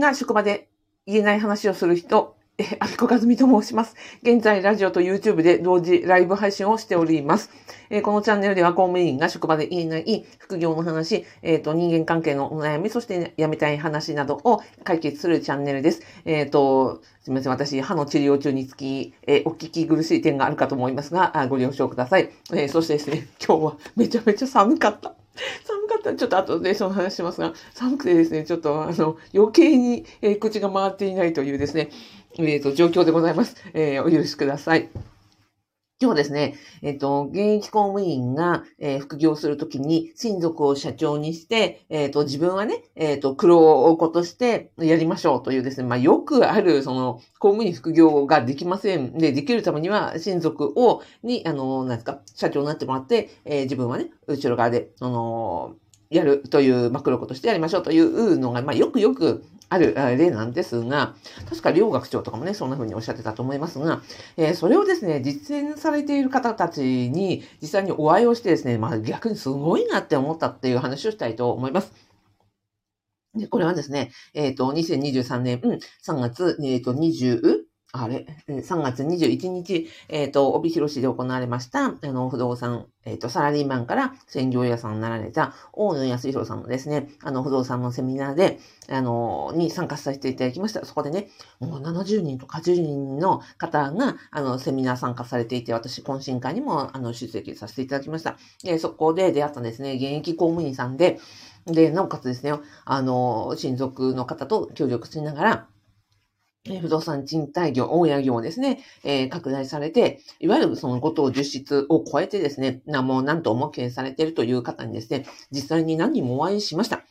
が職場で言えない話をする人、え、アキコカズミと申します。現在、ラジオと YouTube で同時ライブ配信をしております。えー、このチャンネルでは公務員が職場で言えない副業の話、えっ、ー、と、人間関係のお悩み、そして辞めたい話などを解決するチャンネルです。えっ、ー、と、すみません。私、歯の治療中につき、えお聞き苦しい点があるかと思いますが、あご了承ください。えそしてですね、今日はめちゃめちゃ寒かった。寒ちょっと後でその話しますが、寒くてですね、ちょっとあの、余計に、えー、口が回っていないというですね、えっ、ー、と、状況でございます。えー、お許しください。今日ですね、えっ、と、現役公務員が、えー、副業するときに親族を社長にして、えっ、と、自分はね、えっ、と、苦労をことしてやりましょうというですね、まあ、よくある、その、公務員副業ができません。で、できるためには、親族を、に、あの、なんですか、社長になってもらって、え自分はね、後ろ側で、あのやるという、まあ、黒子としてやりましょうというのが、まあ、よくよくある例なんですが、確か両学長とかもね、そんな風におっしゃってたと思いますが、えー、それをですね、実践されている方たちに実際にお会いをしてですね、まあ逆にすごいなって思ったっていう話をしたいと思います。で、これはですね、えっ、ー、と、2023年3月、えっ、ー、と、20、あれ、3月21日、えっ、ー、と、帯広市で行われました、あの、不動産、えっ、ー、と、サラリーマンから専業屋さんになられた、大野康弘さんのですね、あの、不動産のセミナーで、あの、に参加させていただきました。そこでね、もう70人とか80人の方が、あの、セミナー参加されていて、私、懇親会にも、あの、出席させていただきました。で、そこで出会ったんですね、現役公務員さんで、で、なおかつですね、あの、親族の方と協力しながら、不動産賃貸業、大家業をですね、えー、拡大されて、いわゆるそのことを実質を超えてですね、なもう何とも経営されているという方にですね、実際に何人もお会いしました。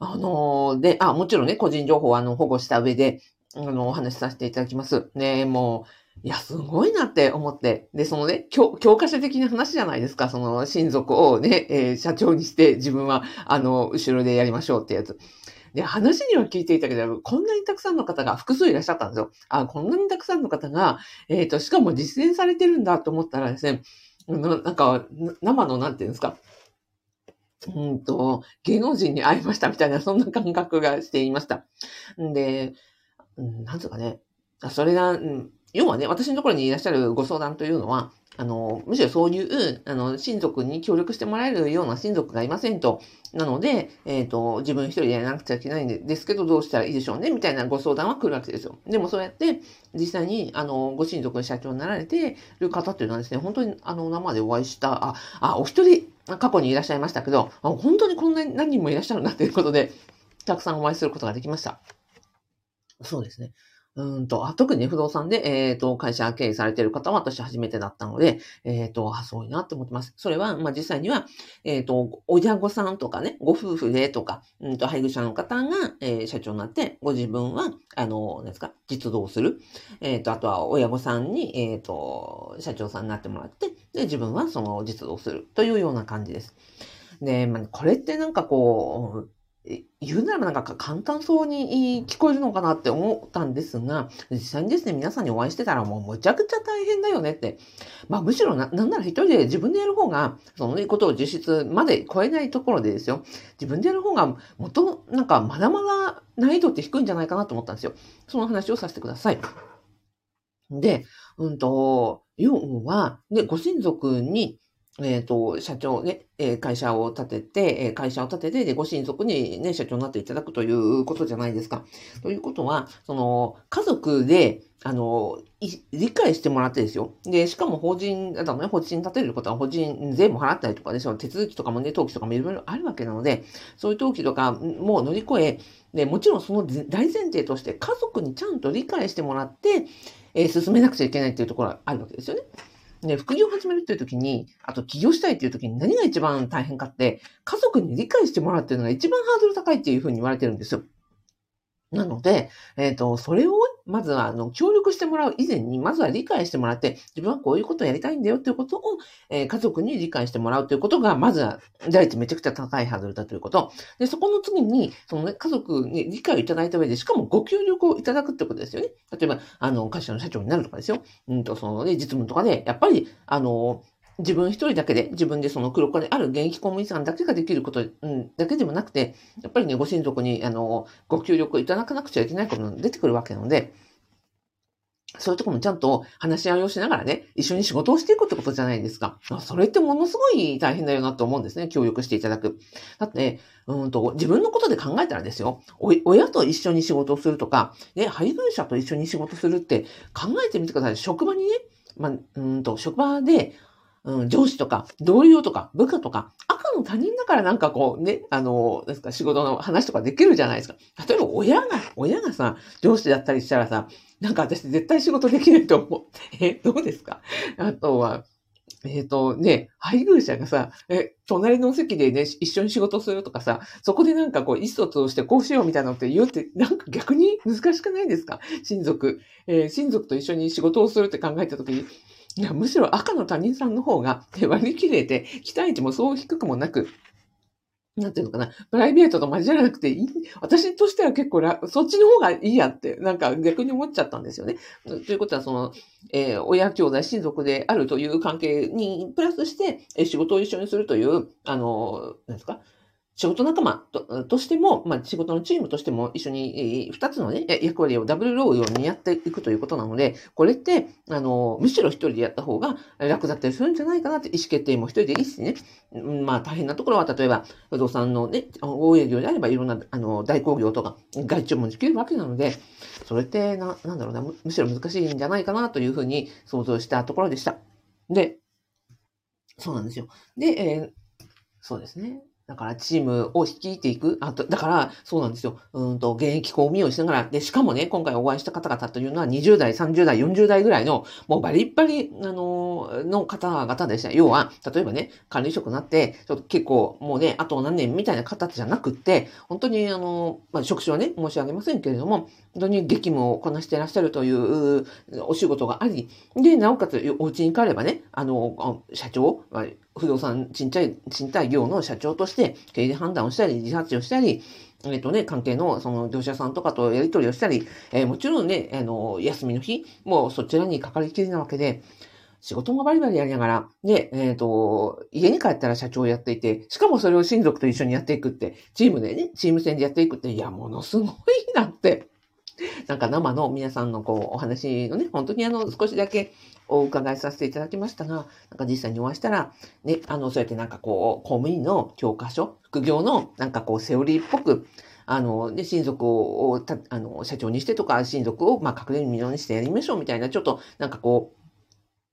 あのー、で、あ、もちろんね、個人情報はあの保護した上で、あの、お話しさせていただきます。ね、もう、いや、すごいなって思って。で、そのね、教教科書的な話じゃないですか。その親族をね、えー、社長にして自分は、あの、後ろでやりましょうってやつ。で、話には聞いていたけど、こんなにたくさんの方が複数いらっしゃったんですよ。あ、こんなにたくさんの方が、えっ、ー、と、しかも実践されてるんだと思ったらですね、ななんか、生の、なんていうんですか、うんと、芸能人に会いましたみたいな、そんな感覚がしていました。んで、なんつうかね、それが、要はね、私のところにいらっしゃるご相談というのは、あの、むしろそういう、あの、親族に協力してもらえるような親族がいませんと。なので、えっ、ー、と、自分一人でやらなくちゃいけないんですけど、どうしたらいいでしょうねみたいなご相談は来るわけですよ。でもそうやって、実際に、あの、ご親族の社長になられてる方っていうのはですね、本当に、あの、生でお会いした、あ、あ、お一人、過去にいらっしゃいましたけど、あ本当にこんなに何人もいらっしゃるなということで、たくさんお会いすることができました。そうですね。うんと、あ特に、不動産で、えっ、ー、と、会社経営されている方は私初めてだったので、えっ、ー、と、あ、そういなって思ってます。それは、まあ、実際には、えっ、ー、と、親御さんとかね、ご夫婦でとか、うんと、配偶者の方が、え、社長になって、ご自分は、あの、何ですか、実動する。えっ、と、あとは親御さんに、えっ、と、社長さんになってもらって、で、自分はその実動するというような感じです。で、まあ、これってなんかこう、言うならなんか簡単そうに聞こえるのかなって思ったんですが、実際にですね、皆さんにお会いしてたらもうむちゃくちゃ大変だよねって。まあむしろな、なんなら一人で自分でやる方が、そのことを実質まで超えないところでですよ。自分でやる方がもとなんかまだまだ難易度って低いんじゃないかなと思ったんですよ。その話をさせてください。で、うんと、要は、で、ご親族にえっ、ー、と、社長ね、え会社を立てて、え会社を立てて、で、ご親族にね、社長になっていただくということじゃないですか。ということは、その、家族で、あの、理解してもらってですよ。で、しかも法人、だね、法人立てることは法人税も払ったりとかでしょ、手続きとかもね、登記とかもいろいろあるわけなので、そういう登記とかも乗り越え、で、もちろんその大前提として家族にちゃんと理解してもらって、えー、進めなくちゃいけないっていうところがあるわけですよね。ね、副業を始めるっていう時に、あと起業したいっていう時に何が一番大変かって、家族に理解してもらうっていうのが一番ハードル高いっていうふうに言われてるんですよ。なので、えっ、ー、と、それを、まずは、あの、協力してもらう以前に、まずは理解してもらって、自分はこういうことをやりたいんだよということを、えー、家族に理解してもらうということが、まずは、第一めちゃくちゃ高いハードルだということ。で、そこの次に、そのね、家族に理解をいただいた上で、しかもご協力をいただくってことですよね。例えば、あの、会社の社長になるとかですよ。うんと、そのね、実務とかで、やっぱり、あの、自分一人だけで、自分でその黒子である現役公務員さんだけができること、うん、だけでもなくて、やっぱりね、ご親族に、あの、ご協力をいただかなくちゃいけないことが出てくるわけなので、そういうとこもちゃんと話し合いをしながらね、一緒に仕事をしていくってことじゃないですか。それってものすごい大変だよなと思うんですね。協力していただく。だって、うんと、自分のことで考えたらですよ。親と一緒に仕事をするとか、ね、配偶者と一緒に仕事するって考えてみてください。職場にね、まあ、うんと、職場で、うん、上司とか、同僚とか、部下とか、赤の他人だからなんかこうね、あの、ですか、仕事の話とかできるじゃないですか。例えば親が、親がさ、上司だったりしたらさ、なんか私絶対仕事できないと思う。え、どうですか？あとは、えっ、ー、とね、配偶者がさ、え、隣の席でね、一緒に仕事するとかさ、そこでなんかこう、意思疎通をしてこうしようみたいなのって言うって、なんか逆に難しくないですか？親族。えー、親族と一緒に仕事をするって考えたときに、いや、むしろ赤の他人さんの方が 割り切れて、期待値もそう低くもなく、なんていうのかな、プライベートと交わらなくていい。私としては結構そっちの方がいいやって、なんか逆に思っちゃったんですよね。ということは、その、えー、親兄弟親族であるという関係に、プラスして、え、仕事を一緒にするという、あの、なんですか、仕事仲間ととしても、まあ、仕事のチームとしても一緒に二つのね、役割をダブルロールを担っていくということなので、これって、あの、むしろ一人でやった方が楽だったりするんじゃないかなって意思決定も一人でいいしね。まあ、大変なところは、例えば、不動産のね、大営業であればいろんな、あの、代行業とか、外注もできるわけなので、それってな、なんだろうな、むしろ難しいんじゃないかなというふうに想像したところでした。で、そうなんですよ。で、えー、そうですね。だからチームを率いていく。あと、だから、そうなんですよ。うんと、現役公務員をしながら、で、しかもね、今回お会いした方々というのは20代、30代、40代ぐらいの、もうバリッバリ、あの、の方々でした。要は、例えばね、管理職になって、ちょっと結構、もうね、あと何年みたいな方じゃなくって、本当に、あの、まあ、職種はね、申し上げませんけれども、本当に激務をこなしていらっしゃるというお仕事があり、で、なおかつ、お家に帰ればね、あの、社長、不動産賃貸、賃貸業の社長として経営判断をしたり、自発をしたり、えっ、とね、関係のその業者さんとかとやり取りをしたり、えー、もちろんね、あの、休みの日、もうそちらにかかりきりなわけで、仕事もバリバリやりながら、で、えっ、ー、と、家に帰ったら社長をやっていて、しかもそれを親族と一緒にやっていくって、チームでね、チーム戦でやっていくって、いや、ものすごいなって、なんか生の皆さんのこう、お話のね、本当にあの、少しだけお伺いさせていただきましたが、なんか実際にお会いしたら、ね、あの、そうやってなんかこう、公務員の教科書、副業のなんかこう、セオリーっぽく、あの、で、親族を、あの、社長にしてとか、親族を、まあ、隠れみのにしてやりましょうみたいな、ちょっと、なんかこう、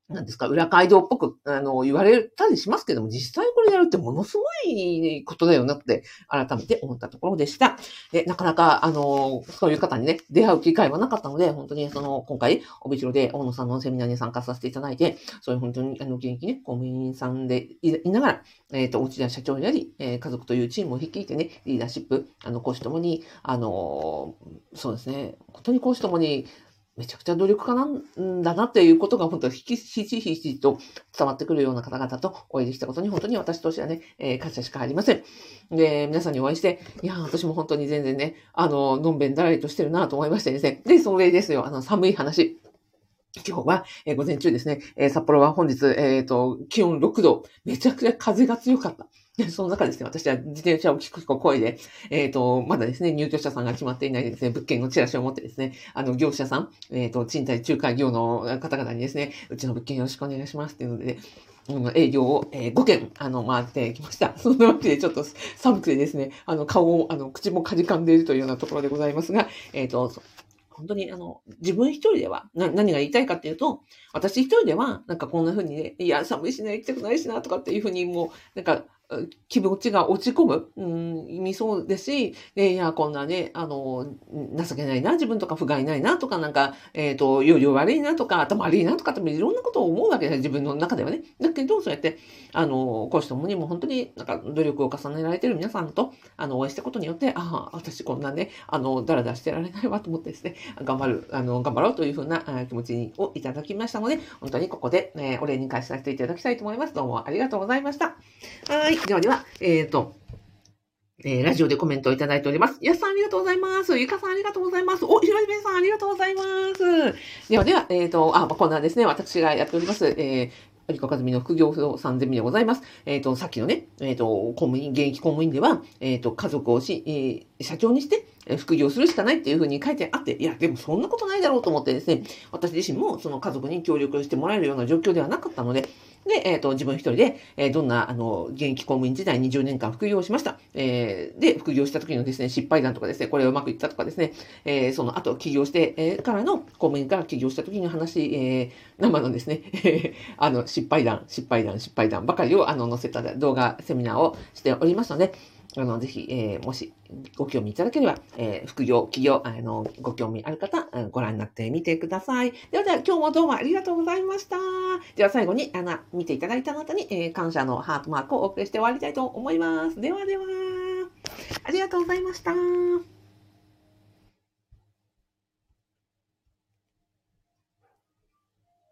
なんですか、裏街道っぽく、あの、言われたりしますけども、実際これやるってものすごいことだよなって、改めて思ったところでした。で、なかなか、あの、そういう方にね、出会う機会はなかったので、本当にその、今回、帯広で大野さんのセミナーに参加させていただいて、そういう本当に、あの、現役ね、公務員さんでいながら、えっ、ー、と、ちで社長になり、えー、家族というチームを率いてね、リーダーシップ、あの、講師ともに、あの、そうですね、本当に講師ともに、めちゃくちゃ努力家なんだなっていうことが本当ひしひしと伝わってくるような方々とお会いできたことに本当に私としてはね、えー、感謝しかありません。で、皆さんにお会いして、いや、私も本当に全然ね、あの、のんべんだらりとしてるなと思いましてですね。で、それですよ、あの、寒い話。今日は、えー、午前中ですね、えー、札幌は本日、えっ、と、気温6度、めちゃくちゃ風が強かった。その中ですね、私は自転車を聞く声で、えっ、ー、と、まだですね、入居者さんが決まっていないですね、物件のチラシを持ってですね、あの、業者さん、えっ、ー、と、賃貸仲介業の方々にですね、うちの物件よろしくお願いしますっていうので、うん、営業を、えー、5件、あの、回ってきました。そんなわけで、ちょっと寒くてですね、あの、顔を、あの、口もかじかんでいるというようなところでございますが、えっ、ー、と、本当にあの、自分一人では、な、何が言いたいかっていうと、私一人では、なんかこんな風にね、いや、寒いしな、行きたくないしな、とかっていう風にもう、なんか、気持ちが落ち込む、うん、意味そうですし、で、いや、こんなね、あの、情けないな、自分とか不甲斐ないな、とか、なんか、えっ、ー、と、容量悪いな、とか、頭悪いな、とかっていろんなことを思うわけです、自分の中ではね。だけど、そうやって、あの、講師ともにも本当になんか努力を重ねられてる皆さんと、あの、お会いしたことによって、ああ、私こんなね、あの、だらだらしてられないわと思ってですね、頑張る、あの、頑張ろうというふうな気持ちをいただきましたので、本当にここで、え、お礼に返させていただきたいと思います。どうもありがとうございました。はい。ではでは、えっ、ー、と、えー、ラジオでコメントをいただいております。やすさんありがとうございます。ゆかさんありがとうございます。お、ひろじめさんありがとうございます。ではでは、えっ、ー、と、あ、こんなですね、私がやっております、えー、有川和美の副業不動産ゼミでございます。えっ、と、さっきのね、えっ、と、公務員、現役公務員では、えっ、と、家族をし、え社長にして、副業するしかないっていうふうに書いてあって、いや、でもそんなことないだろうと思ってですね、私自身もその家族に協力してもらえるような状況ではなかったので、で、えっ、と、自分一人で、えーどんな、あの、現役公務員時代20年間副業しました。えーで、副業した時のですね、失敗談とかですね、これうまくいったとかですね、えーその後、起業して、えからの、公務員から起業した時の話、えー生のですね、あの、失敗談、失敗談、失敗談ばかりを、あの、載せた動画、セミナーをしておりますので、あの、ぜひ、えーもし、ご興味いただければ、えー副業、企業、あの、ご興味ある方、うんご覧になってみてください。ではでは、今日もどうもありがとうございました。では、最後に、あの、見ていただいた方に、えー感謝のハートマークをお送りして終わりたいと思います。ではでは、ありがとうございました。